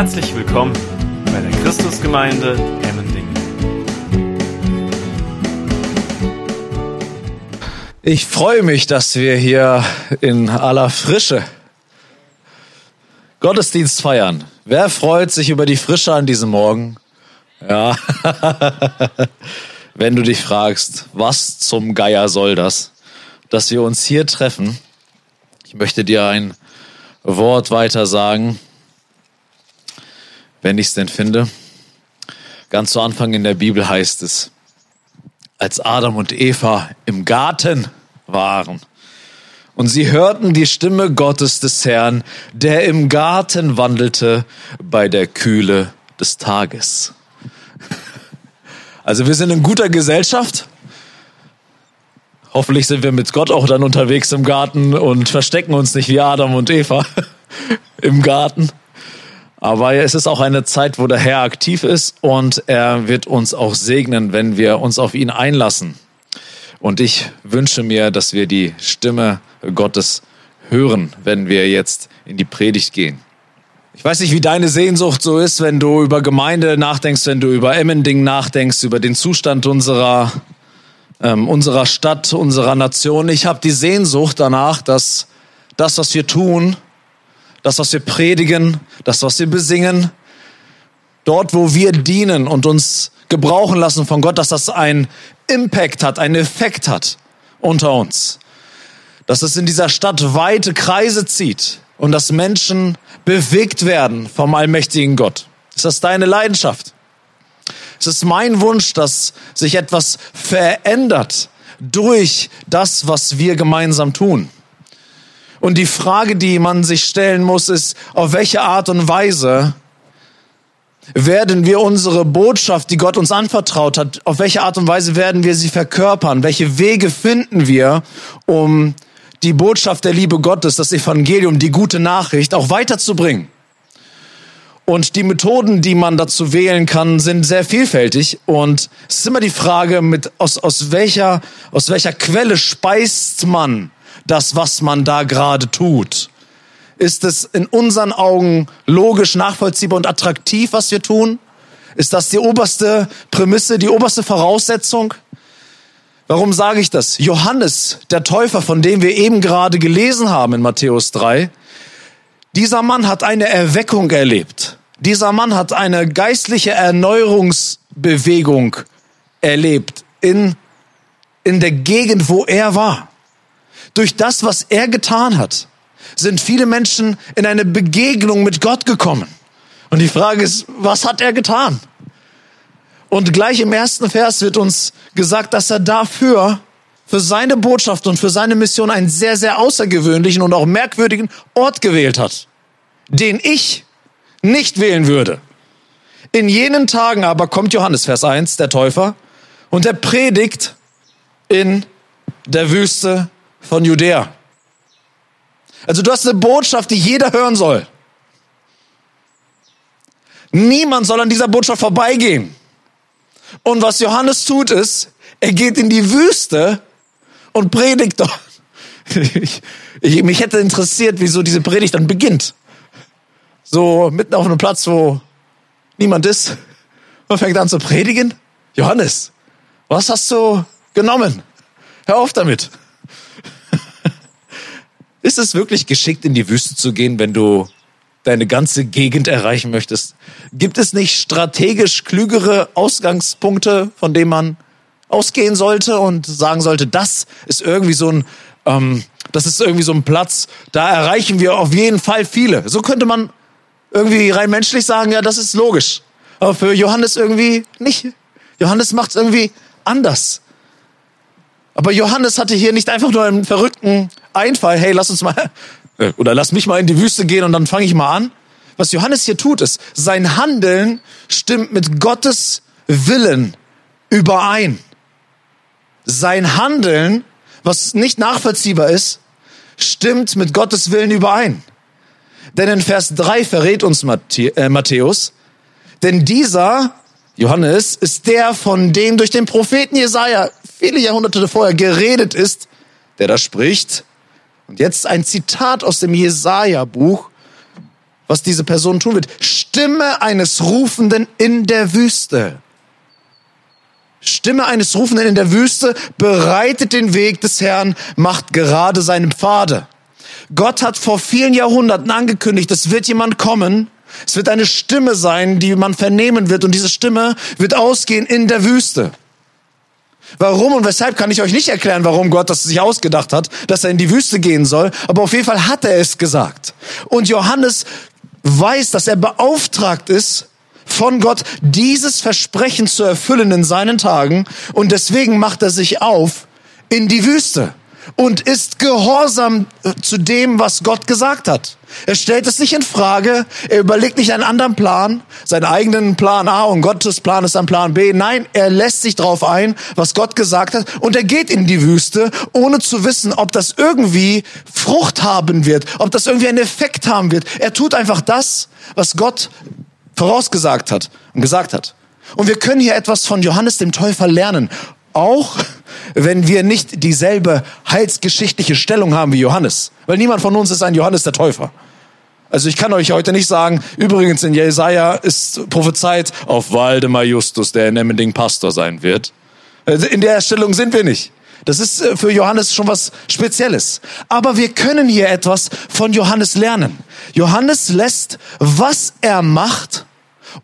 Herzlich willkommen bei der Christusgemeinde Emmendingen. Ich freue mich, dass wir hier in aller Frische Gottesdienst feiern. Wer freut sich über die Frische an diesem Morgen? Ja. Wenn du dich fragst, was zum Geier soll das, dass wir uns hier treffen, ich möchte dir ein Wort weiter sagen, wenn ich es denn finde. Ganz zu Anfang in der Bibel heißt es, als Adam und Eva im Garten waren und sie hörten die Stimme Gottes des Herrn, der im Garten wandelte bei der Kühle des Tages. Also wir sind in guter Gesellschaft. Hoffentlich sind wir mit Gott auch dann unterwegs im Garten und verstecken uns nicht wie Adam und Eva im Garten. Aber es ist auch eine Zeit, wo der Herr aktiv ist und er wird uns auch segnen, wenn wir uns auf ihn einlassen. Und ich wünsche mir, dass wir die Stimme Gottes hören, wenn wir jetzt in die Predigt gehen. Ich weiß nicht, wie deine Sehnsucht so ist, wenn du über Gemeinde nachdenkst, wenn du über Emmending nachdenkst, über den Zustand unserer, ähm, unserer Stadt, unserer Nation. Ich habe die Sehnsucht danach, dass das, was wir tun, das, was wir predigen, das, was wir besingen, dort, wo wir dienen und uns gebrauchen lassen von Gott, dass das einen Impact hat, einen Effekt hat unter uns. Dass es in dieser Stadt weite Kreise zieht und dass Menschen bewegt werden vom allmächtigen Gott. Ist das deine Leidenschaft? Es ist mein Wunsch, dass sich etwas verändert durch das, was wir gemeinsam tun. Und die Frage, die man sich stellen muss, ist, auf welche Art und Weise werden wir unsere Botschaft, die Gott uns anvertraut hat, auf welche Art und Weise werden wir sie verkörpern? Welche Wege finden wir, um die Botschaft der Liebe Gottes, das Evangelium, die gute Nachricht auch weiterzubringen? Und die Methoden, die man dazu wählen kann, sind sehr vielfältig. Und es ist immer die Frage, mit, aus, aus, welcher, aus welcher Quelle speist man das, was man da gerade tut? Ist es in unseren Augen logisch, nachvollziehbar und attraktiv, was wir tun? Ist das die oberste Prämisse, die oberste Voraussetzung? Warum sage ich das? Johannes, der Täufer, von dem wir eben gerade gelesen haben in Matthäus 3, dieser Mann hat eine Erweckung erlebt. Dieser Mann hat eine geistliche Erneuerungsbewegung erlebt in, in der Gegend, wo er war durch das, was er getan hat, sind viele Menschen in eine Begegnung mit Gott gekommen. Und die Frage ist, was hat er getan? Und gleich im ersten Vers wird uns gesagt, dass er dafür, für seine Botschaft und für seine Mission einen sehr, sehr außergewöhnlichen und auch merkwürdigen Ort gewählt hat, den ich nicht wählen würde. In jenen Tagen aber kommt Johannes, Vers 1, der Täufer, und er predigt in der Wüste von Judäa. Also du hast eine Botschaft, die jeder hören soll. Niemand soll an dieser Botschaft vorbeigehen. Und was Johannes tut ist, er geht in die Wüste und predigt dort. Ich, ich, mich hätte interessiert, wieso diese Predigt dann beginnt. So mitten auf einem Platz, wo niemand ist. Man fängt an zu predigen. Johannes, was hast du genommen? Hör auf damit. Ist es wirklich geschickt, in die Wüste zu gehen, wenn du deine ganze Gegend erreichen möchtest? Gibt es nicht strategisch klügere Ausgangspunkte, von denen man ausgehen sollte und sagen sollte, das ist irgendwie so ein, ähm, das ist irgendwie so ein Platz, da erreichen wir auf jeden Fall viele. So könnte man irgendwie rein menschlich sagen, ja, das ist logisch. Aber für Johannes irgendwie nicht. Johannes macht es irgendwie anders. Aber Johannes hatte hier nicht einfach nur einen verrückten Einfall, hey, lass uns mal, äh, oder lass mich mal in die Wüste gehen und dann fange ich mal an. Was Johannes hier tut, ist, sein Handeln stimmt mit Gottes Willen überein. Sein Handeln, was nicht nachvollziehbar ist, stimmt mit Gottes Willen überein. Denn in Vers 3 verrät uns äh, Matthäus, denn dieser, Johannes, ist der, von dem durch den Propheten Jesaja viele Jahrhunderte vorher geredet ist, der da spricht. Und jetzt ein Zitat aus dem Jesaja-Buch, was diese Person tun wird. Stimme eines Rufenden in der Wüste. Stimme eines Rufenden in der Wüste bereitet den Weg des Herrn, macht gerade seine Pfade. Gott hat vor vielen Jahrhunderten angekündigt, es wird jemand kommen, es wird eine Stimme sein, die man vernehmen wird und diese Stimme wird ausgehen in der Wüste. Warum und weshalb kann ich euch nicht erklären, warum Gott das sich ausgedacht hat, dass er in die Wüste gehen soll, aber auf jeden Fall hat er es gesagt. Und Johannes weiß, dass er beauftragt ist, von Gott dieses Versprechen zu erfüllen in seinen Tagen und deswegen macht er sich auf in die Wüste und ist gehorsam äh, zu dem, was Gott gesagt hat. Er stellt es nicht in Frage, er überlegt nicht einen anderen Plan, seinen eigenen Plan A und Gottes Plan ist ein Plan B. Nein, er lässt sich darauf ein, was Gott gesagt hat und er geht in die Wüste, ohne zu wissen, ob das irgendwie Frucht haben wird, ob das irgendwie einen Effekt haben wird. Er tut einfach das, was Gott vorausgesagt hat und gesagt hat. Und wir können hier etwas von Johannes dem Täufer lernen. Auch wenn wir nicht dieselbe heilsgeschichtliche Stellung haben wie Johannes. Weil niemand von uns ist ein Johannes der Täufer. Also ich kann euch heute nicht sagen, übrigens in Jesaja ist prophezeit auf Waldemar Justus, der in Emmending Pastor sein wird. Also in der Stellung sind wir nicht. Das ist äh, für Johannes schon was Spezielles. Aber wir können hier etwas von Johannes lernen. Johannes lässt, was er macht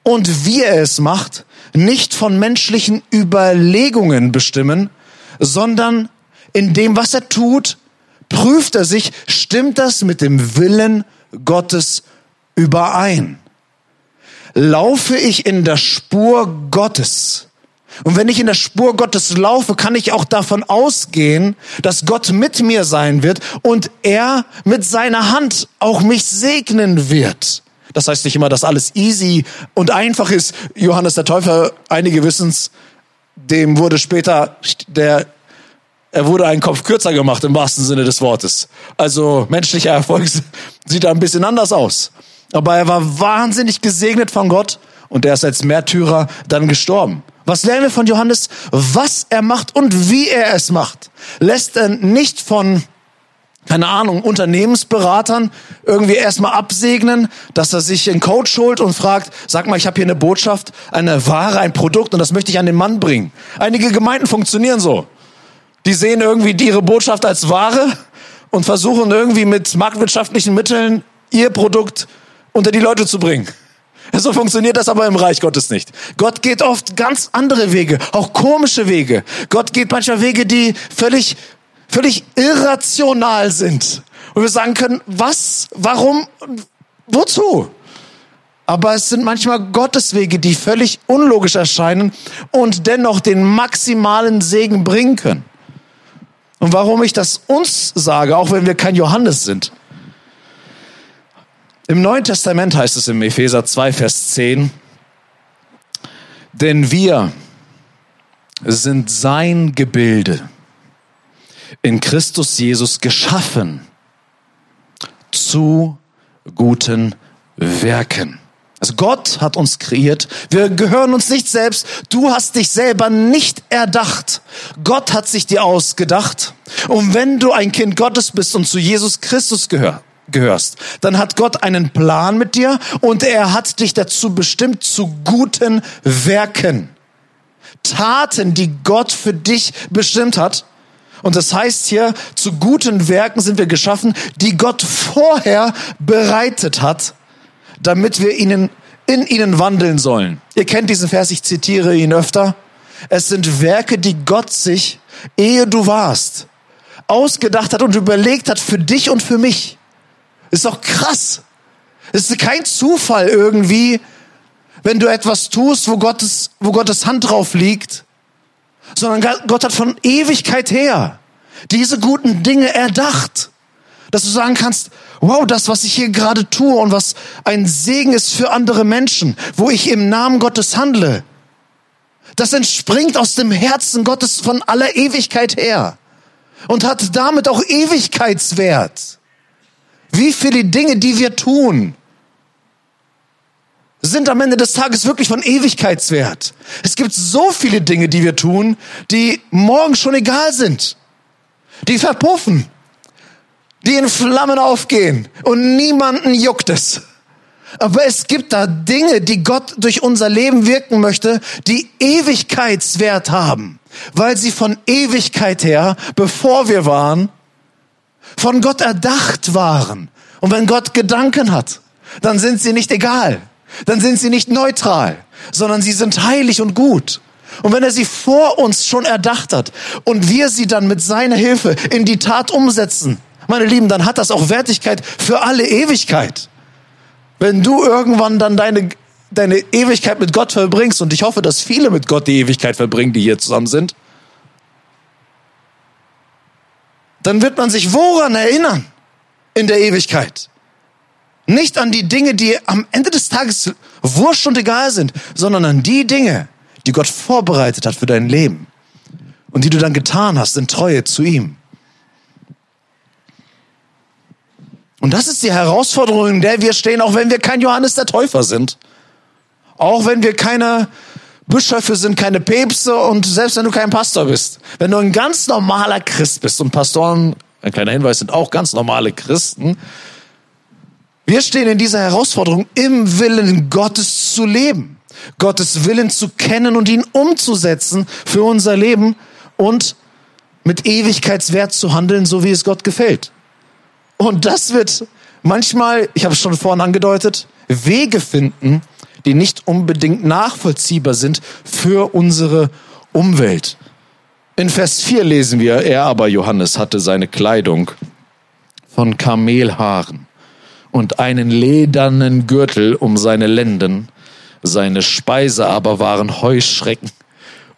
und wie er es macht, nicht von menschlichen Überlegungen bestimmen, sondern in dem, was er tut, prüft er sich, stimmt das mit dem Willen Gottes überein? Laufe ich in der Spur Gottes? Und wenn ich in der Spur Gottes laufe, kann ich auch davon ausgehen, dass Gott mit mir sein wird und er mit seiner Hand auch mich segnen wird. Das heißt nicht immer, dass alles easy und einfach ist. Johannes der Täufer, einige wissen's, dem wurde später der er wurde einen Kopf kürzer gemacht im wahrsten Sinne des Wortes. Also menschlicher Erfolg sieht da ein bisschen anders aus. Aber er war wahnsinnig gesegnet von Gott und er ist als Märtyrer dann gestorben. Was lernen wir von Johannes? Was er macht und wie er es macht. Lässt er nicht von keine Ahnung, Unternehmensberatern irgendwie erstmal absegnen, dass er sich einen Coach holt und fragt, sag mal, ich habe hier eine Botschaft, eine Ware, ein Produkt und das möchte ich an den Mann bringen. Einige Gemeinden funktionieren so. Die sehen irgendwie ihre Botschaft als Ware und versuchen irgendwie mit marktwirtschaftlichen Mitteln ihr Produkt unter die Leute zu bringen. So funktioniert das aber im Reich Gottes nicht. Gott geht oft ganz andere Wege, auch komische Wege. Gott geht manchmal Wege, die völlig völlig irrational sind. Und wir sagen können, was, warum, wozu? Aber es sind manchmal Gotteswege, die völlig unlogisch erscheinen und dennoch den maximalen Segen bringen können. Und warum ich das uns sage, auch wenn wir kein Johannes sind. Im Neuen Testament heißt es im Epheser 2, Vers 10, denn wir sind sein Gebilde in Christus Jesus geschaffen zu guten Werken. Also Gott hat uns kreiert. Wir gehören uns nicht selbst. Du hast dich selber nicht erdacht. Gott hat sich dir ausgedacht. Und wenn du ein Kind Gottes bist und zu Jesus Christus gehör, gehörst, dann hat Gott einen Plan mit dir und er hat dich dazu bestimmt zu guten Werken. Taten, die Gott für dich bestimmt hat. Und das heißt hier, zu guten Werken sind wir geschaffen, die Gott vorher bereitet hat, damit wir ihnen, in ihnen wandeln sollen. Ihr kennt diesen Vers, ich zitiere ihn öfter. Es sind Werke, die Gott sich, ehe du warst, ausgedacht hat und überlegt hat für dich und für mich. Ist doch krass. Es ist kein Zufall irgendwie, wenn du etwas tust, wo Gottes, wo Gottes Hand drauf liegt sondern Gott hat von Ewigkeit her diese guten Dinge erdacht, dass du sagen kannst, wow, das, was ich hier gerade tue und was ein Segen ist für andere Menschen, wo ich im Namen Gottes handle, das entspringt aus dem Herzen Gottes von aller Ewigkeit her und hat damit auch Ewigkeitswert. Wie viele Dinge, die wir tun, sind am Ende des Tages wirklich von Ewigkeitswert. Es gibt so viele Dinge, die wir tun, die morgen schon egal sind. Die verpuffen. Die in Flammen aufgehen. Und niemanden juckt es. Aber es gibt da Dinge, die Gott durch unser Leben wirken möchte, die Ewigkeitswert haben, weil sie von Ewigkeit her, bevor wir waren, von Gott erdacht waren. Und wenn Gott Gedanken hat, dann sind sie nicht egal, dann sind sie nicht neutral, sondern sie sind heilig und gut. Und wenn er sie vor uns schon erdacht hat und wir sie dann mit seiner Hilfe in die Tat umsetzen, meine Lieben, dann hat das auch Wertigkeit für alle Ewigkeit. Wenn du irgendwann dann deine, deine Ewigkeit mit Gott verbringst, und ich hoffe, dass viele mit Gott die Ewigkeit verbringen, die hier zusammen sind, dann wird man sich woran erinnern in der Ewigkeit? Nicht an die Dinge, die am Ende des Tages wurscht und egal sind, sondern an die Dinge, die Gott vorbereitet hat für dein Leben und die du dann getan hast in Treue zu ihm. Und das ist die Herausforderung, in der wir stehen, auch wenn wir kein Johannes der Täufer sind. Auch wenn wir keine Bischöfe sind, keine Päpste und selbst wenn du kein Pastor bist. Wenn du ein ganz normaler Christ bist und Pastoren, ein kleiner Hinweis, sind auch ganz normale Christen. Wir stehen in dieser Herausforderung, im Willen Gottes zu leben. Gottes Willen zu kennen und ihn umzusetzen für unser Leben und mit Ewigkeitswert zu handeln, so wie es Gott gefällt. Und das wird manchmal, ich habe es schon vorhin angedeutet, Wege finden, die nicht unbedingt nachvollziehbar sind für unsere Umwelt. In Vers 4 lesen wir, er aber, Johannes, hatte seine Kleidung von Kamelhaaren und einen ledernen Gürtel um seine Lenden. Seine Speise aber waren Heuschrecken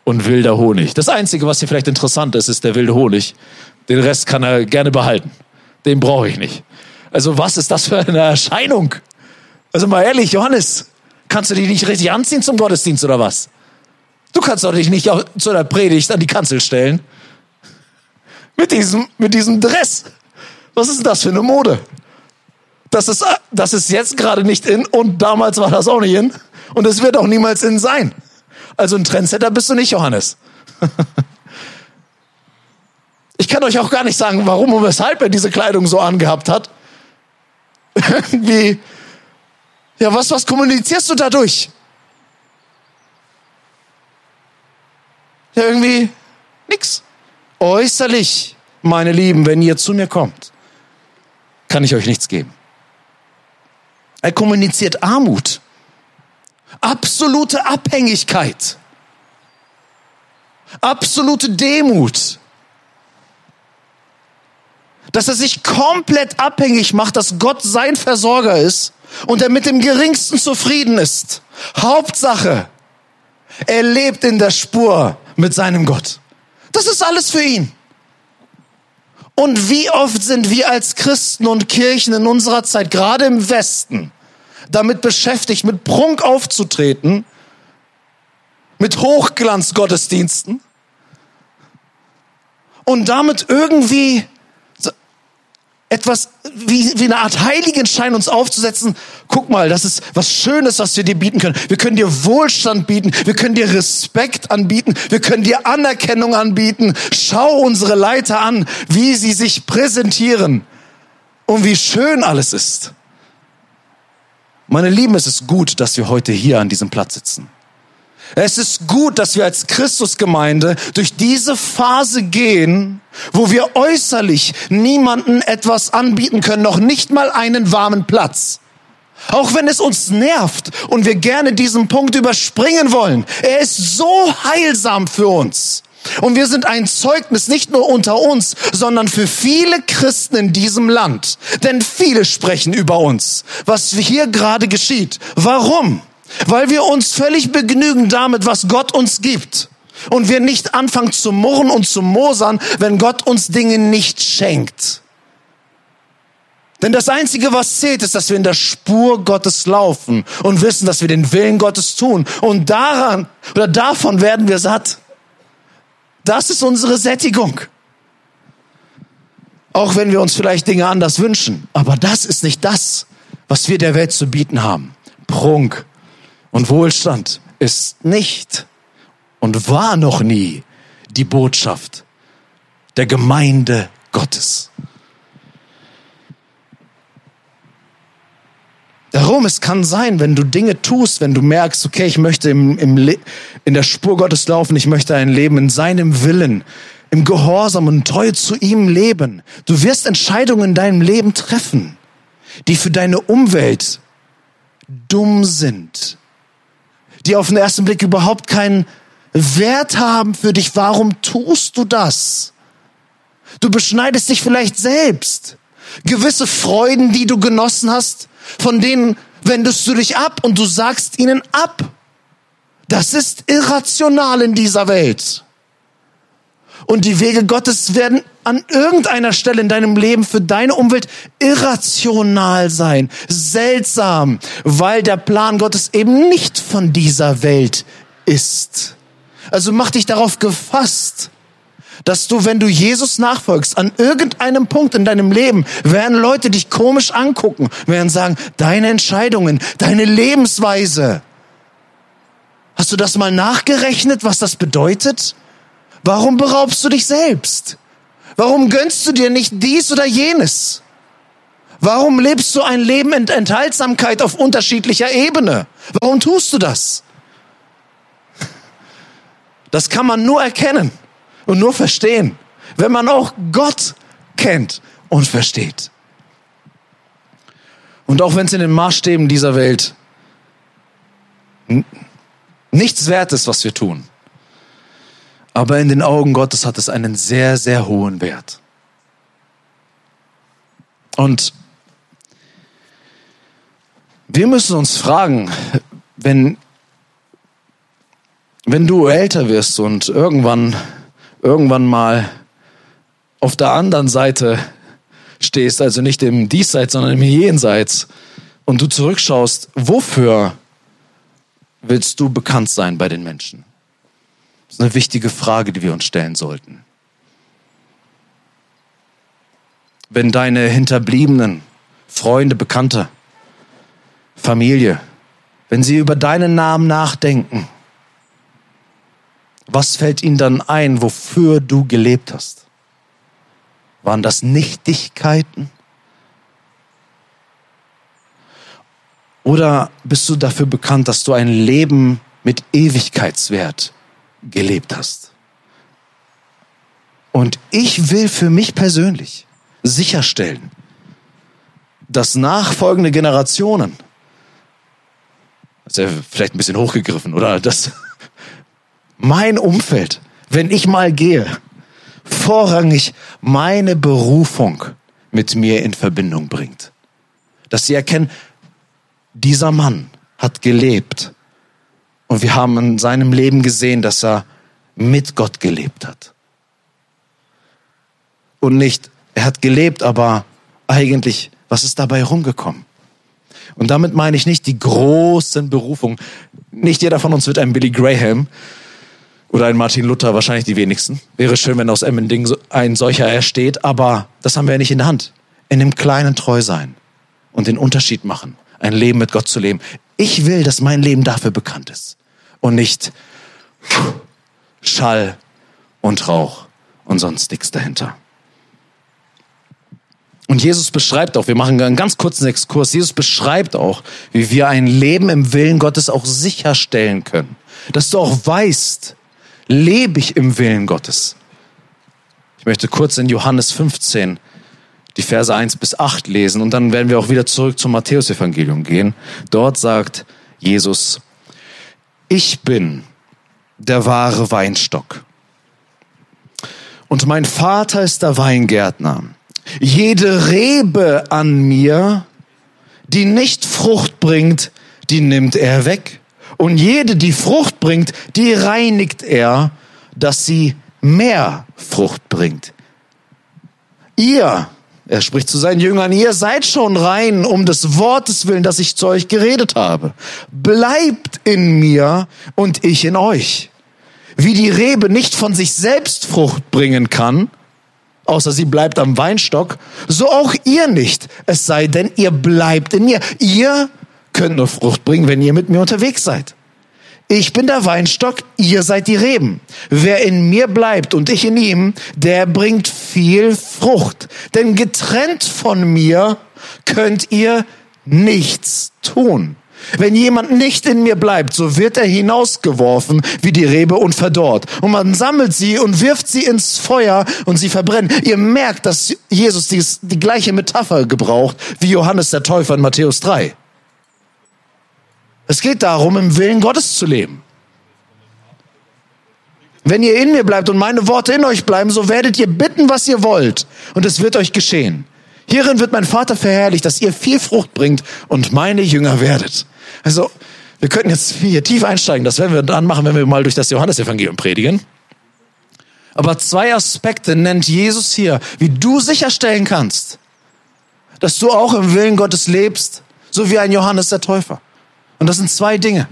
und wilder Honig. Das Einzige, was hier vielleicht interessant ist, ist der wilde Honig. Den Rest kann er gerne behalten den brauche ich nicht. Also was ist das für eine Erscheinung? Also mal ehrlich, Johannes, kannst du dich nicht richtig anziehen zum Gottesdienst oder was? Du kannst doch dich nicht zu der Predigt an die Kanzel stellen. Mit diesem, mit diesem Dress. Was ist denn das für eine Mode? Das ist, das ist jetzt gerade nicht in und damals war das auch nicht in. Und es wird auch niemals in sein. Also ein Trendsetter bist du nicht, Johannes. Ich kann euch auch gar nicht sagen, warum und weshalb er diese Kleidung so angehabt hat. Irgendwie, ja, was, was kommunizierst du dadurch? Ja, irgendwie nix. Äußerlich, meine Lieben, wenn ihr zu mir kommt, kann ich euch nichts geben. Er kommuniziert Armut, absolute Abhängigkeit, absolute Demut dass er sich komplett abhängig macht, dass Gott sein Versorger ist und er mit dem Geringsten zufrieden ist. Hauptsache, er lebt in der Spur mit seinem Gott. Das ist alles für ihn. Und wie oft sind wir als Christen und Kirchen in unserer Zeit, gerade im Westen, damit beschäftigt, mit Prunk aufzutreten, mit Hochglanzgottesdiensten und damit irgendwie etwas wie, wie eine Art Heiligenschein uns aufzusetzen. Guck mal, das ist was Schönes, was wir dir bieten können. Wir können dir Wohlstand bieten. Wir können dir Respekt anbieten. Wir können dir Anerkennung anbieten. Schau unsere Leiter an, wie sie sich präsentieren und wie schön alles ist. Meine Lieben, es ist gut, dass wir heute hier an diesem Platz sitzen. Es ist gut, dass wir als Christusgemeinde durch diese Phase gehen, wo wir äußerlich niemanden etwas anbieten können, noch nicht mal einen warmen Platz. Auch wenn es uns nervt und wir gerne diesen Punkt überspringen wollen. Er ist so heilsam für uns. Und wir sind ein Zeugnis nicht nur unter uns, sondern für viele Christen in diesem Land. Denn viele sprechen über uns, was hier gerade geschieht. Warum? Weil wir uns völlig begnügen damit, was Gott uns gibt. Und wir nicht anfangen zu murren und zu mosern, wenn Gott uns Dinge nicht schenkt. Denn das Einzige, was zählt, ist, dass wir in der Spur Gottes laufen und wissen, dass wir den Willen Gottes tun. Und daran oder davon werden wir satt. Das ist unsere Sättigung. Auch wenn wir uns vielleicht Dinge anders wünschen. Aber das ist nicht das, was wir der Welt zu bieten haben. Prunk, und Wohlstand ist nicht und war noch nie die Botschaft der Gemeinde Gottes. Der Warum? Es kann sein, wenn du Dinge tust, wenn du merkst, okay, ich möchte im, im in der Spur Gottes laufen, ich möchte ein Leben in seinem Willen, im Gehorsam und treu zu ihm leben. Du wirst Entscheidungen in deinem Leben treffen, die für deine Umwelt dumm sind, die auf den ersten Blick überhaupt keinen Wert haben für dich. Warum tust du das? Du beschneidest dich vielleicht selbst. Gewisse Freuden, die du genossen hast, von denen wendest du dich ab und du sagst ihnen ab. Das ist irrational in dieser Welt. Und die Wege Gottes werden an irgendeiner Stelle in deinem Leben für deine Umwelt irrational sein, seltsam, weil der Plan Gottes eben nicht von dieser Welt ist. Also mach dich darauf gefasst, dass du, wenn du Jesus nachfolgst, an irgendeinem Punkt in deinem Leben werden Leute dich komisch angucken, werden sagen, deine Entscheidungen, deine Lebensweise. Hast du das mal nachgerechnet, was das bedeutet? Warum beraubst du dich selbst? Warum gönnst du dir nicht dies oder jenes? Warum lebst du ein Leben in Enthaltsamkeit auf unterschiedlicher Ebene? Warum tust du das? Das kann man nur erkennen und nur verstehen, wenn man auch Gott kennt und versteht. Und auch wenn es in den Maßstäben dieser Welt nichts wert ist, was wir tun, aber in den Augen Gottes hat es einen sehr, sehr hohen Wert. Und wir müssen uns fragen, wenn, wenn du älter wirst und irgendwann irgendwann mal auf der anderen Seite stehst, also nicht im Diesseits, sondern im Jenseits, und du zurückschaust, wofür willst du bekannt sein bei den Menschen? Das ist eine wichtige Frage, die wir uns stellen sollten. Wenn deine Hinterbliebenen, Freunde, Bekannte, Familie, wenn sie über deinen Namen nachdenken, was fällt ihnen dann ein, wofür du gelebt hast? Waren das Nichtigkeiten? Oder bist du dafür bekannt, dass du ein Leben mit Ewigkeitswert gelebt hast? Und ich will für mich persönlich sicherstellen, dass nachfolgende Generationen, das ist ja vielleicht ein bisschen hochgegriffen, oder das mein Umfeld, wenn ich mal gehe, vorrangig meine Berufung mit mir in Verbindung bringt. Dass sie erkennen, dieser Mann hat gelebt und wir haben in seinem Leben gesehen, dass er mit Gott gelebt hat. Und nicht, er hat gelebt, aber eigentlich, was ist dabei rumgekommen? Und damit meine ich nicht die großen Berufungen. Nicht jeder von uns wird ein Billy Graham, oder ein Martin Luther, wahrscheinlich die wenigsten. Wäre schön, wenn aus Emmending ein solcher ersteht, aber das haben wir ja nicht in der Hand. In dem Kleinen treu sein und den Unterschied machen, ein Leben mit Gott zu leben. Ich will, dass mein Leben dafür bekannt ist und nicht Schall und Rauch und sonst nichts dahinter. Und Jesus beschreibt auch, wir machen einen ganz kurzen Exkurs, Jesus beschreibt auch, wie wir ein Leben im Willen Gottes auch sicherstellen können. Dass du auch weißt, lebe ich im Willen Gottes? Ich möchte kurz in Johannes 15 die Verse 1 bis 8 lesen und dann werden wir auch wieder zurück zum Matthäusevangelium gehen. Dort sagt Jesus, ich bin der wahre Weinstock und mein Vater ist der Weingärtner. Jede Rebe an mir, die nicht Frucht bringt, die nimmt er weg. Und jede, die Frucht bringt, die reinigt er, dass sie mehr Frucht bringt. Ihr, er spricht zu seinen Jüngern, ihr seid schon rein um des Wortes willen, dass ich zu euch geredet habe. Bleibt in mir und ich in euch. Wie die Rebe nicht von sich selbst Frucht bringen kann, außer sie bleibt am Weinstock, so auch ihr nicht, es sei denn, ihr bleibt in mir. Ihr könnt nur Frucht bringen, wenn ihr mit mir unterwegs seid. Ich bin der Weinstock, ihr seid die Reben. Wer in mir bleibt und ich in ihm, der bringt viel Frucht. Denn getrennt von mir könnt ihr nichts tun. Wenn jemand nicht in mir bleibt, so wird er hinausgeworfen wie die Rebe und verdorrt. Und man sammelt sie und wirft sie ins Feuer und sie verbrennen. Ihr merkt, dass Jesus die, die gleiche Metapher gebraucht wie Johannes der Täufer in Matthäus 3. Es geht darum, im Willen Gottes zu leben. Wenn ihr in mir bleibt und meine Worte in euch bleiben, so werdet ihr bitten, was ihr wollt, und es wird euch geschehen. Hierin wird mein Vater verherrlicht, dass ihr viel Frucht bringt und meine Jünger werdet. Also, wir könnten jetzt hier tief einsteigen. Das werden wir dann machen, wenn wir mal durch das Johannesevangelium predigen. Aber zwei Aspekte nennt Jesus hier, wie du sicherstellen kannst, dass du auch im Willen Gottes lebst, so wie ein Johannes der Täufer. Und das sind zwei Dinge.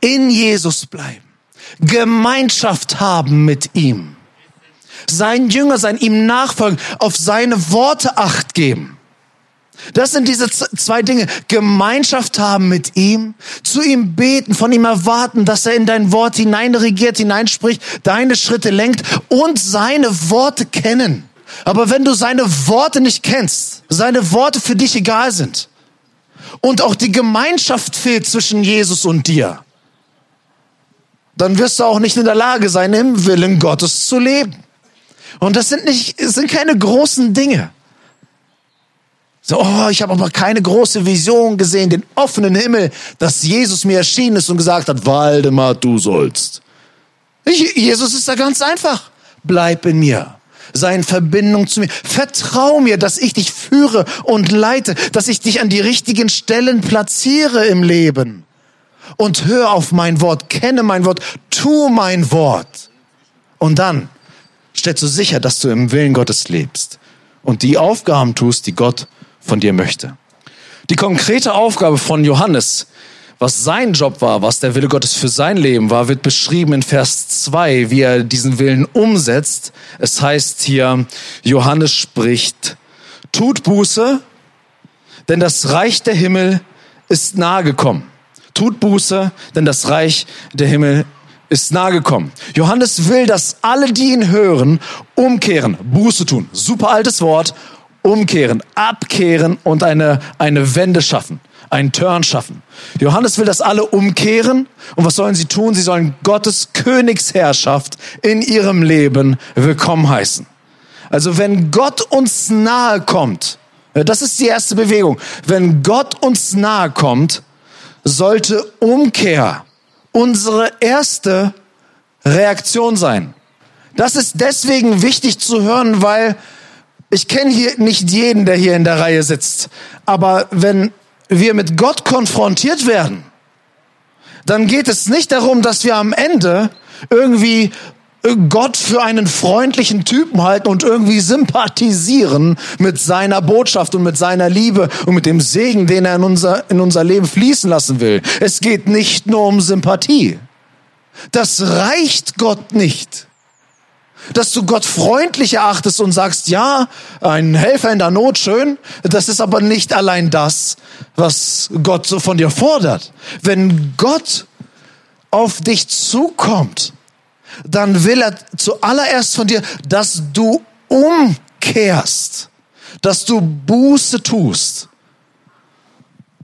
In Jesus bleiben. Gemeinschaft haben mit ihm sein Jünger sein, ihm nachfolgen, auf seine Worte acht geben. Das sind diese zwei Dinge. Gemeinschaft haben mit ihm, zu ihm beten, von ihm erwarten, dass er in dein Wort hineinregiert, hineinspricht, deine Schritte lenkt und seine Worte kennen. Aber wenn du seine Worte nicht kennst, seine Worte für dich egal sind und auch die Gemeinschaft fehlt zwischen Jesus und dir, dann wirst du auch nicht in der Lage sein, im Willen Gottes zu leben. Und das sind nicht, sind keine großen Dinge. So, oh, ich habe aber keine große Vision gesehen, den offenen Himmel, dass Jesus mir erschienen ist und gesagt hat, Waldemar, du sollst. Ich, Jesus ist da ganz einfach. Bleib in mir. Sei in Verbindung zu mir. Vertrau mir, dass ich dich führe und leite, dass ich dich an die richtigen Stellen platziere im Leben. Und hör auf mein Wort, kenne mein Wort, tu mein Wort. Und dann stellst du sicher, dass du im Willen Gottes lebst und die Aufgaben tust, die Gott von dir möchte. Die konkrete Aufgabe von Johannes, was sein Job war, was der Wille Gottes für sein Leben war, wird beschrieben in Vers 2, wie er diesen Willen umsetzt. Es heißt hier, Johannes spricht, tut Buße, denn das Reich der Himmel ist nahe gekommen. Tut Buße, denn das Reich der Himmel ist nahe gekommen. Johannes will, dass alle, die ihn hören, umkehren, Buße tun. Super altes Wort. Umkehren, abkehren und eine, eine Wende schaffen, einen Turn schaffen. Johannes will, dass alle umkehren. Und was sollen sie tun? Sie sollen Gottes Königsherrschaft in ihrem Leben willkommen heißen. Also wenn Gott uns nahe kommt, das ist die erste Bewegung. Wenn Gott uns nahe kommt, sollte Umkehr unsere erste Reaktion sein. Das ist deswegen wichtig zu hören, weil ich kenne hier nicht jeden, der hier in der Reihe sitzt. Aber wenn wir mit Gott konfrontiert werden, dann geht es nicht darum, dass wir am Ende irgendwie Gott für einen freundlichen Typen halten und irgendwie sympathisieren mit seiner Botschaft und mit seiner Liebe und mit dem Segen, den er in unser, in unser Leben fließen lassen will. Es geht nicht nur um Sympathie. Das reicht Gott nicht. Dass du Gott freundlich erachtest und sagst, ja, ein Helfer in der Not, schön. Das ist aber nicht allein das, was Gott von dir fordert. Wenn Gott auf dich zukommt, dann will er zuallererst von dir, dass du umkehrst, dass du Buße tust.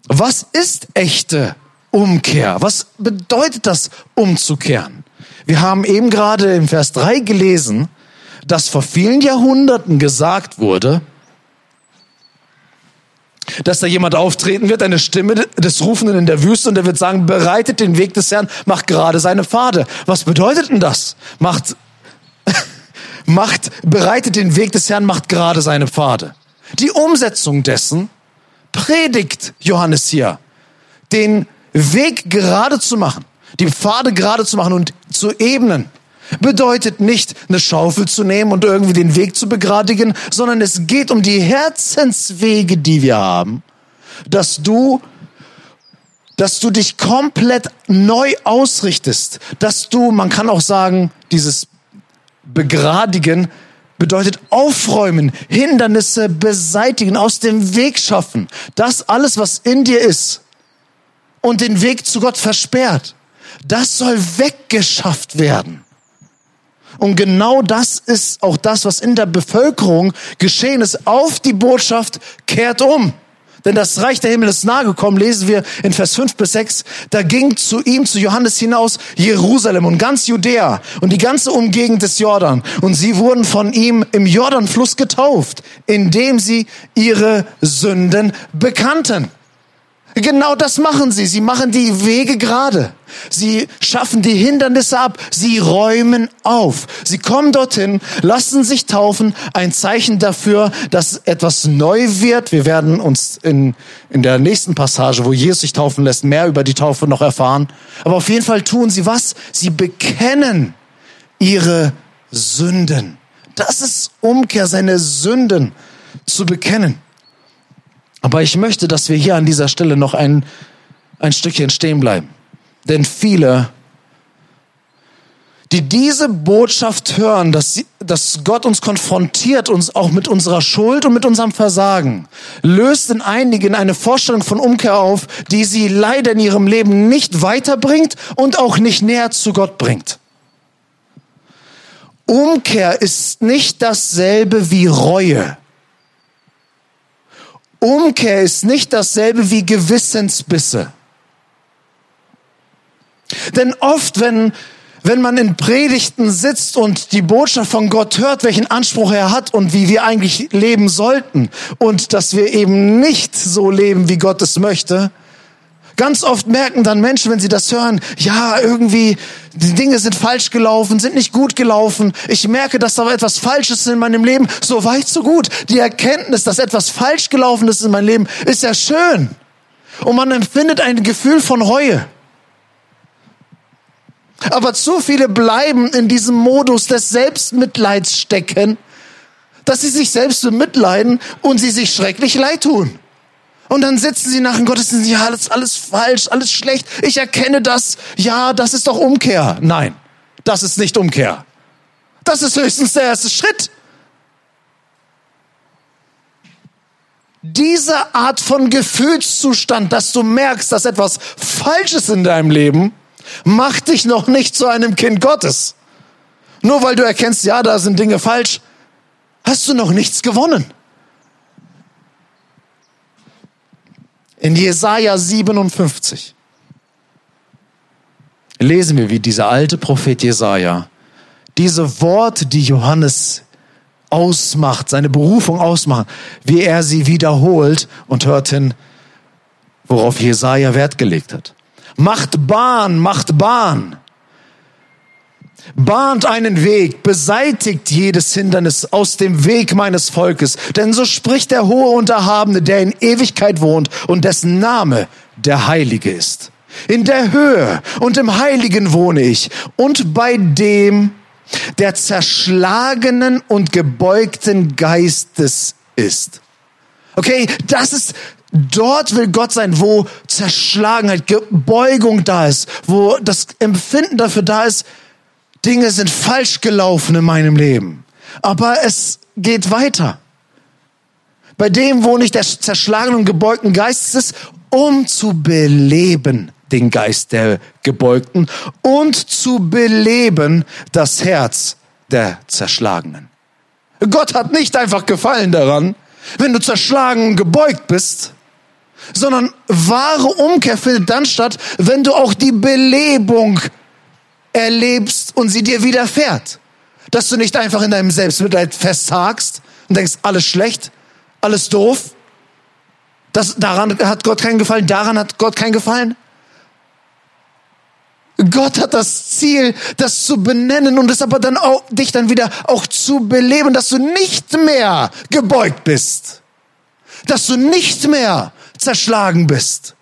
Was ist echte Umkehr? Was bedeutet das, umzukehren? Wir haben eben gerade im Vers 3 gelesen, dass vor vielen Jahrhunderten gesagt wurde, dass da jemand auftreten wird, eine Stimme des Rufenden in der Wüste und der wird sagen, bereitet den Weg des Herrn, macht gerade seine Pfade. Was bedeutet denn das? Macht, macht, bereitet den Weg des Herrn, macht gerade seine Pfade. Die Umsetzung dessen predigt Johannes hier, den Weg gerade zu machen, die Pfade gerade zu machen und zu ebnen bedeutet nicht, eine Schaufel zu nehmen und irgendwie den Weg zu begradigen, sondern es geht um die Herzenswege, die wir haben, dass du dass du dich komplett neu ausrichtest, dass du, man kann auch sagen, dieses Begradigen bedeutet aufräumen, Hindernisse beseitigen, aus dem Weg schaffen, das alles, was in dir ist und den Weg zu Gott versperrt, das soll weggeschafft werden. Und genau das ist auch das, was in der Bevölkerung geschehen ist. Auf die Botschaft kehrt um. Denn das Reich der Himmel ist nahe gekommen, lesen wir in Vers 5 bis 6. Da ging zu ihm, zu Johannes hinaus, Jerusalem und ganz Judäa und die ganze Umgegend des Jordan. Und sie wurden von ihm im Jordanfluss getauft, indem sie ihre Sünden bekannten. Genau das machen sie. Sie machen die Wege gerade. Sie schaffen die Hindernisse ab. Sie räumen auf. Sie kommen dorthin, lassen sich taufen. Ein Zeichen dafür, dass etwas neu wird. Wir werden uns in, in der nächsten Passage, wo Jesus sich taufen lässt, mehr über die Taufe noch erfahren. Aber auf jeden Fall tun sie was? Sie bekennen ihre Sünden. Das ist Umkehr, seine Sünden zu bekennen. Aber ich möchte, dass wir hier an dieser Stelle noch ein, ein Stückchen stehen bleiben. Denn viele, die diese Botschaft hören, dass, sie, dass Gott uns konfrontiert, uns auch mit unserer Schuld und mit unserem Versagen, löst in einigen eine Vorstellung von Umkehr auf, die sie leider in ihrem Leben nicht weiterbringt und auch nicht näher zu Gott bringt. Umkehr ist nicht dasselbe wie Reue. Umkehr ist nicht dasselbe wie Gewissensbisse. Denn oft, wenn, wenn man in Predigten sitzt und die Botschaft von Gott hört, welchen Anspruch er hat und wie wir eigentlich leben sollten und dass wir eben nicht so leben, wie Gott es möchte, Ganz oft merken dann Menschen, wenn sie das hören, ja, irgendwie, die Dinge sind falsch gelaufen, sind nicht gut gelaufen. Ich merke, dass da etwas Falsches in meinem Leben. So weit, so gut. Die Erkenntnis, dass etwas falsch gelaufen ist in meinem Leben, ist ja schön. Und man empfindet ein Gefühl von Reue. Aber zu viele bleiben in diesem Modus des Selbstmitleids stecken, dass sie sich selbst bemitleiden und sie sich schrecklich leid tun. Und dann sitzen sie nach dem Gottesdienst, ja, alles, alles falsch, alles schlecht. Ich erkenne das. Ja, das ist doch Umkehr. Nein, das ist nicht Umkehr. Das ist höchstens der erste Schritt. Diese Art von Gefühlszustand, dass du merkst, dass etwas falsch ist in deinem Leben, macht dich noch nicht zu einem Kind Gottes. Nur weil du erkennst, ja, da sind Dinge falsch, hast du noch nichts gewonnen. In Jesaja 57 lesen wir, wie dieser alte Prophet Jesaja diese Worte, die Johannes ausmacht, seine Berufung ausmacht, wie er sie wiederholt und hört hin, worauf Jesaja Wert gelegt hat. Macht Bahn, macht Bahn bahnt einen Weg, beseitigt jedes Hindernis aus dem Weg meines Volkes. Denn so spricht der hohe und Erhabene, der in Ewigkeit wohnt und dessen Name der Heilige ist. In der Höhe und im Heiligen wohne ich und bei dem, der zerschlagenen und gebeugten Geistes ist. Okay, das ist, dort will Gott sein, wo Zerschlagenheit, Gebeugung da ist, wo das Empfinden dafür da ist, Dinge sind falsch gelaufen in meinem Leben. Aber es geht weiter. Bei dem, wo nicht der zerschlagenen und gebeugten Geist ist, um zu beleben den Geist der Gebeugten und zu beleben das Herz der Zerschlagenen. Gott hat nicht einfach Gefallen daran, wenn du zerschlagen und gebeugt bist, sondern wahre Umkehr findet dann statt, wenn du auch die Belebung erlebst und sie dir widerfährt. Dass du nicht einfach in deinem Selbstmitleid festhakst und denkst, alles schlecht, alles doof. Das, daran hat Gott keinen Gefallen, daran hat Gott keinen Gefallen. Gott hat das Ziel, das zu benennen und es aber dann auch, dich dann wieder auch zu beleben, dass du nicht mehr gebeugt bist. Dass du nicht mehr zerschlagen bist.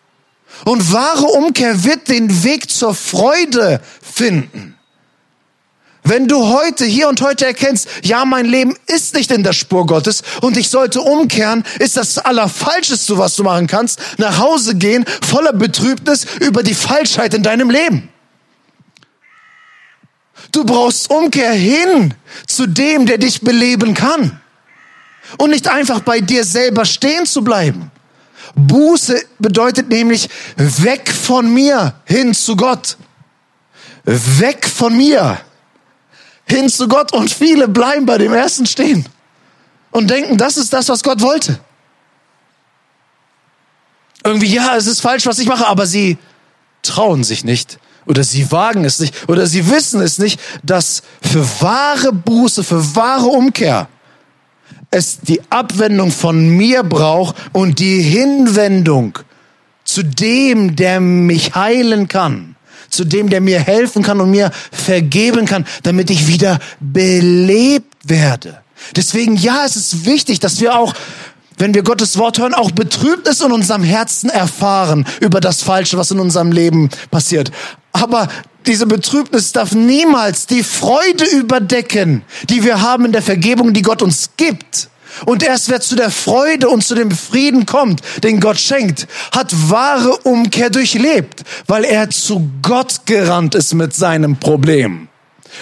Und wahre Umkehr wird den Weg zur Freude finden. Wenn du heute, hier und heute erkennst, ja, mein Leben ist nicht in der Spur Gottes und ich sollte umkehren, ist das Allerfalscheste, was du machen kannst, nach Hause gehen, voller Betrübnis über die Falschheit in deinem Leben. Du brauchst Umkehr hin zu dem, der dich beleben kann. Und nicht einfach bei dir selber stehen zu bleiben. Buße bedeutet nämlich weg von mir hin zu Gott. Weg von mir hin zu Gott. Und viele bleiben bei dem ersten stehen und denken, das ist das, was Gott wollte. irgendwie, ja, es ist falsch, was ich mache, aber sie trauen sich nicht oder sie wagen es nicht oder sie wissen es nicht, dass für wahre Buße, für wahre Umkehr es die Abwendung von mir braucht und die Hinwendung zu dem, der mich heilen kann, zu dem, der mir helfen kann und mir vergeben kann, damit ich wieder belebt werde. Deswegen, ja, es ist wichtig, dass wir auch wenn wir Gottes Wort hören, auch Betrübnis in unserem Herzen erfahren über das Falsche, was in unserem Leben passiert. Aber diese Betrübnis darf niemals die Freude überdecken, die wir haben in der Vergebung, die Gott uns gibt. Und erst wer zu der Freude und zu dem Frieden kommt, den Gott schenkt, hat wahre Umkehr durchlebt, weil er zu Gott gerannt ist mit seinem Problem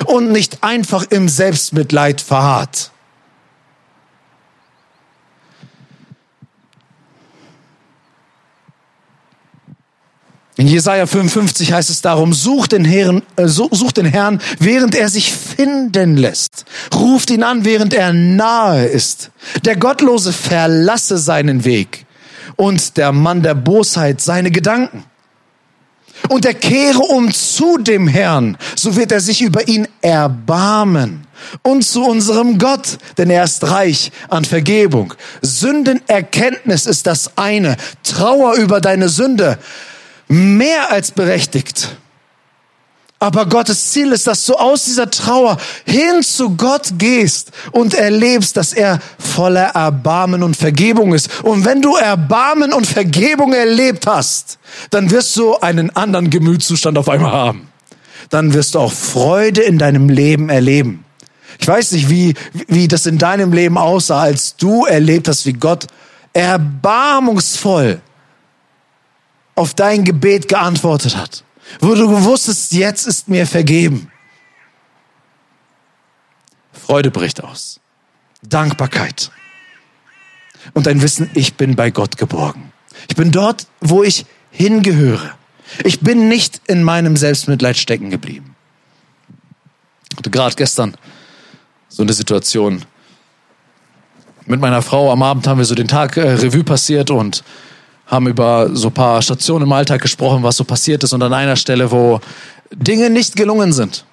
und nicht einfach im Selbstmitleid verharrt. In Jesaja 55 heißt es darum, sucht den Herrn, äh, sucht den Herrn, während er sich finden lässt. Ruft ihn an, während er nahe ist. Der Gottlose verlasse seinen Weg und der Mann der Bosheit seine Gedanken. Und er kehre um zu dem Herrn, so wird er sich über ihn erbarmen. Und zu unserem Gott, denn er ist reich an Vergebung. Sündenerkenntnis ist das eine. Trauer über deine Sünde mehr als berechtigt. Aber Gottes Ziel ist, dass du aus dieser Trauer hin zu Gott gehst und erlebst, dass er voller Erbarmen und Vergebung ist. Und wenn du Erbarmen und Vergebung erlebt hast, dann wirst du einen anderen Gemütszustand auf einmal haben. Dann wirst du auch Freude in deinem Leben erleben. Ich weiß nicht, wie, wie das in deinem Leben aussah, als du erlebt hast, wie Gott erbarmungsvoll auf dein Gebet geantwortet hat, wo du wusstest, jetzt ist mir vergeben. Freude bricht aus. Dankbarkeit. Und ein Wissen, ich bin bei Gott geborgen. Ich bin dort, wo ich hingehöre. Ich bin nicht in meinem Selbstmitleid stecken geblieben. Ich hatte gerade gestern so eine Situation. Mit meiner Frau am Abend haben wir so den Tag äh, Revue passiert und haben über so paar Stationen im Alltag gesprochen, was so passiert ist und an einer Stelle, wo Dinge nicht gelungen sind.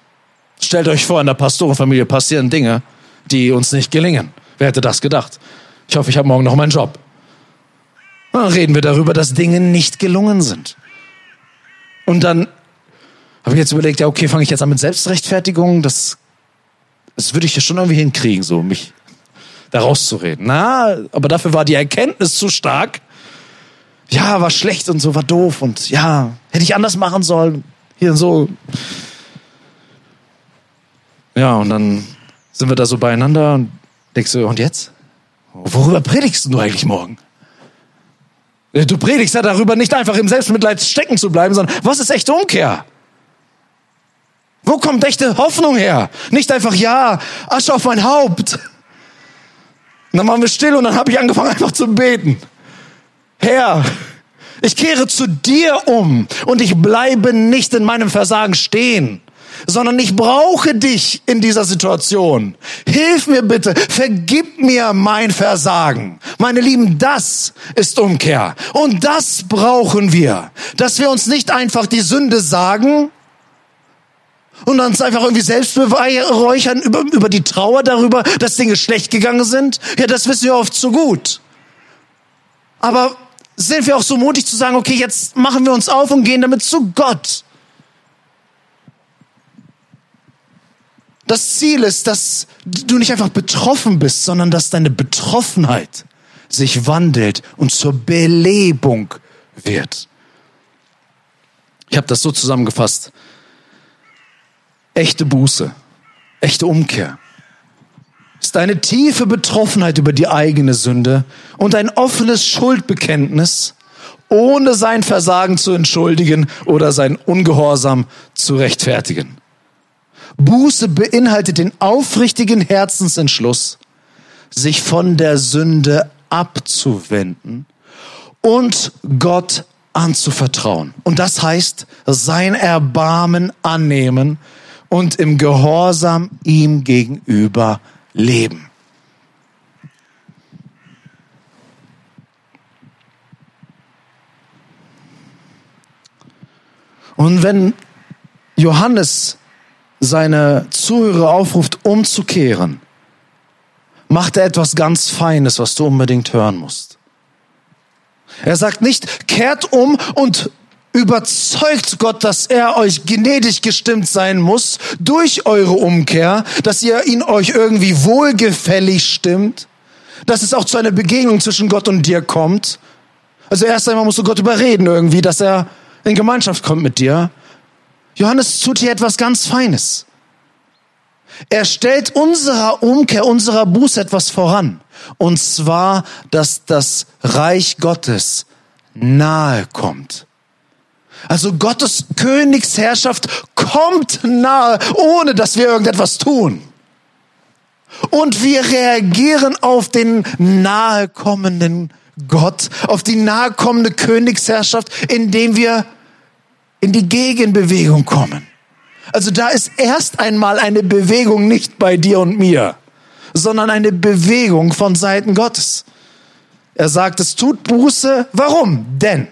Stellt euch vor, in der Pastorenfamilie passieren Dinge, die uns nicht gelingen. Wer hätte das gedacht? Ich hoffe, ich habe morgen noch meinen Job. dann reden wir darüber, dass Dinge nicht gelungen sind. Und dann habe ich jetzt überlegt, ja, okay, fange ich jetzt an mit Selbstrechtfertigung? Das, das würde ich ja schon irgendwie hinkriegen, so mich da rauszureden. Na, aber dafür war die Erkenntnis zu stark, ja, war schlecht und so, war doof und ja, hätte ich anders machen sollen. Hier und so. Ja, und dann sind wir da so beieinander und denkst du, und jetzt? Worüber predigst du eigentlich morgen? Du predigst ja darüber, nicht einfach im Selbstmitleid stecken zu bleiben, sondern was ist echte Umkehr? Wo kommt echte Hoffnung her? Nicht einfach, ja, Asche auf mein Haupt. Und dann waren wir still und dann habe ich angefangen einfach zu beten. Herr, ich kehre zu dir um und ich bleibe nicht in meinem Versagen stehen, sondern ich brauche dich in dieser Situation. Hilf mir bitte, vergib mir mein Versagen. Meine Lieben, das ist Umkehr. Und das brauchen wir, dass wir uns nicht einfach die Sünde sagen, und uns einfach irgendwie selbst beweihräuchern über, über die Trauer darüber, dass Dinge schlecht gegangen sind. Ja, das wissen wir oft zu gut. Aber sind wir auch so mutig zu sagen, okay, jetzt machen wir uns auf und gehen damit zu Gott. Das Ziel ist, dass du nicht einfach betroffen bist, sondern dass deine Betroffenheit sich wandelt und zur Belebung wird. Ich habe das so zusammengefasst. Echte Buße, echte Umkehr ist eine tiefe Betroffenheit über die eigene Sünde und ein offenes Schuldbekenntnis, ohne sein Versagen zu entschuldigen oder sein Ungehorsam zu rechtfertigen. Buße beinhaltet den aufrichtigen Herzensentschluss, sich von der Sünde abzuwenden und Gott anzuvertrauen. Und das heißt, sein Erbarmen annehmen und im Gehorsam ihm gegenüber leben. Und wenn Johannes seine Zuhörer aufruft, umzukehren, macht er etwas ganz Feines, was du unbedingt hören musst. Er sagt nicht, kehrt um und überzeugt Gott, dass er euch gnädig gestimmt sein muss durch eure Umkehr, dass ihr ihn euch irgendwie wohlgefällig stimmt, dass es auch zu einer Begegnung zwischen Gott und dir kommt. Also erst einmal musst du Gott überreden irgendwie, dass er in Gemeinschaft kommt mit dir. Johannes tut hier etwas ganz Feines. Er stellt unserer Umkehr, unserer Buße etwas voran. Und zwar, dass das Reich Gottes nahe kommt. Also Gottes Königsherrschaft kommt nahe, ohne dass wir irgendetwas tun. Und wir reagieren auf den nahe kommenden Gott, auf die nahe kommende Königsherrschaft, indem wir in die Gegenbewegung kommen. Also da ist erst einmal eine Bewegung nicht bei dir und mir, sondern eine Bewegung von Seiten Gottes. Er sagt, es tut Buße. Warum? Denn,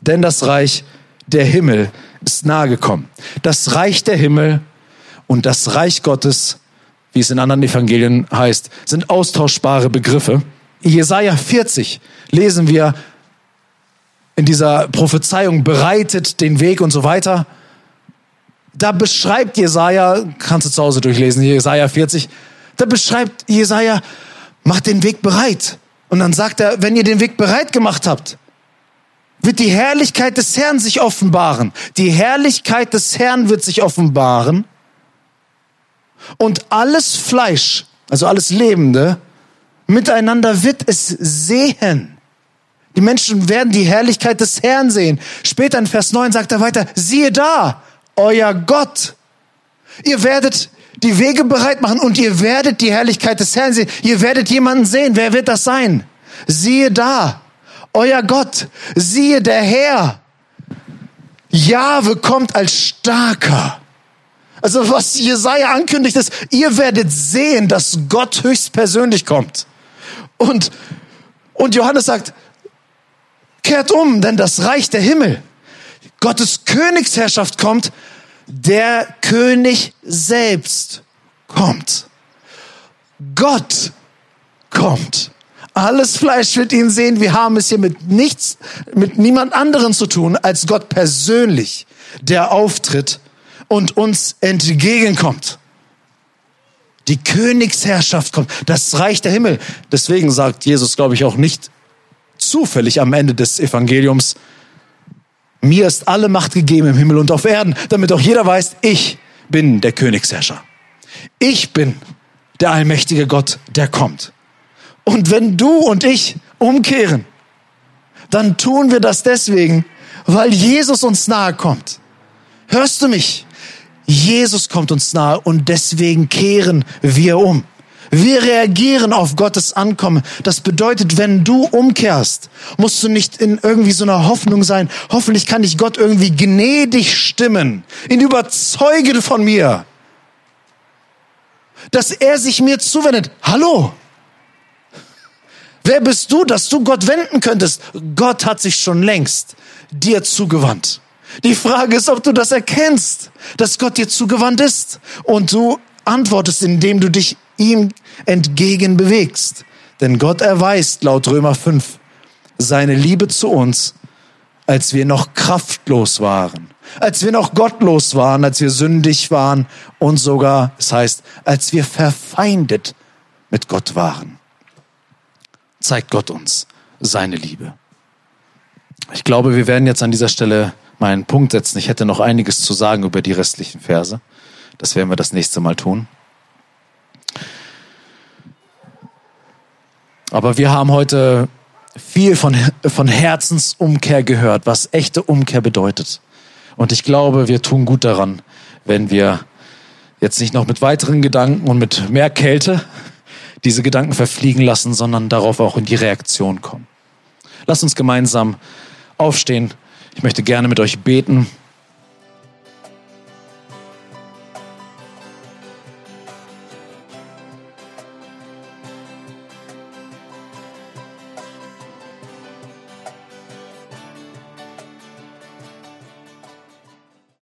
denn das Reich der Himmel ist nahe gekommen. Das Reich der Himmel und das Reich Gottes, wie es in anderen Evangelien heißt, sind austauschbare Begriffe. In Jesaja 40 lesen wir in dieser Prophezeiung bereitet den Weg und so weiter da beschreibt Jesaja, kannst du zu Hause durchlesen, Jesaja 40, da beschreibt Jesaja, macht den Weg bereit. Und dann sagt er, wenn ihr den Weg bereit gemacht habt, wird die Herrlichkeit des Herrn sich offenbaren. Die Herrlichkeit des Herrn wird sich offenbaren. Und alles Fleisch, also alles Lebende, miteinander wird es sehen. Die Menschen werden die Herrlichkeit des Herrn sehen. Später in Vers 9 sagt er weiter, siehe da, euer Gott. Ihr werdet die Wege bereit machen und ihr werdet die Herrlichkeit des Herrn sehen. Ihr werdet jemanden sehen. Wer wird das sein? Siehe da, euer Gott. Siehe der Herr. Jahwe kommt als starker. Also was Jesaja ankündigt ist, ihr werdet sehen, dass Gott höchstpersönlich kommt. Und, und Johannes sagt, kehrt um, denn das Reich der Himmel Gottes Königsherrschaft kommt, der König selbst kommt. Gott kommt. Alles Fleisch wird ihn sehen. Wir haben es hier mit nichts, mit niemand anderen zu tun als Gott persönlich, der auftritt und uns entgegenkommt. Die Königsherrschaft kommt, das Reich der Himmel. Deswegen sagt Jesus, glaube ich, auch nicht zufällig am Ende des Evangeliums, mir ist alle Macht gegeben im Himmel und auf Erden, damit auch jeder weiß, ich bin der Königsherrscher. Ich bin der allmächtige Gott, der kommt. Und wenn du und ich umkehren, dann tun wir das deswegen, weil Jesus uns nahe kommt. Hörst du mich? Jesus kommt uns nahe und deswegen kehren wir um. Wir reagieren auf Gottes Ankommen. Das bedeutet, wenn du umkehrst, musst du nicht in irgendwie so einer Hoffnung sein, hoffentlich kann ich Gott irgendwie gnädig stimmen, ihn überzeugen von mir, dass er sich mir zuwendet. Hallo? Wer bist du, dass du Gott wenden könntest? Gott hat sich schon längst dir zugewandt. Die Frage ist, ob du das erkennst, dass Gott dir zugewandt ist und du antwortest, indem du dich ihm entgegen bewegst. Denn Gott erweist laut Römer 5 seine Liebe zu uns, als wir noch kraftlos waren, als wir noch gottlos waren, als wir sündig waren und sogar, es das heißt, als wir verfeindet mit Gott waren. Zeigt Gott uns seine Liebe. Ich glaube, wir werden jetzt an dieser Stelle mal einen Punkt setzen. Ich hätte noch einiges zu sagen über die restlichen Verse. Das werden wir das nächste Mal tun. Aber wir haben heute viel von, von Herzensumkehr gehört, was echte Umkehr bedeutet. Und ich glaube, wir tun gut daran, wenn wir jetzt nicht noch mit weiteren Gedanken und mit mehr Kälte diese Gedanken verfliegen lassen, sondern darauf auch in die Reaktion kommen. Lasst uns gemeinsam aufstehen. Ich möchte gerne mit euch beten.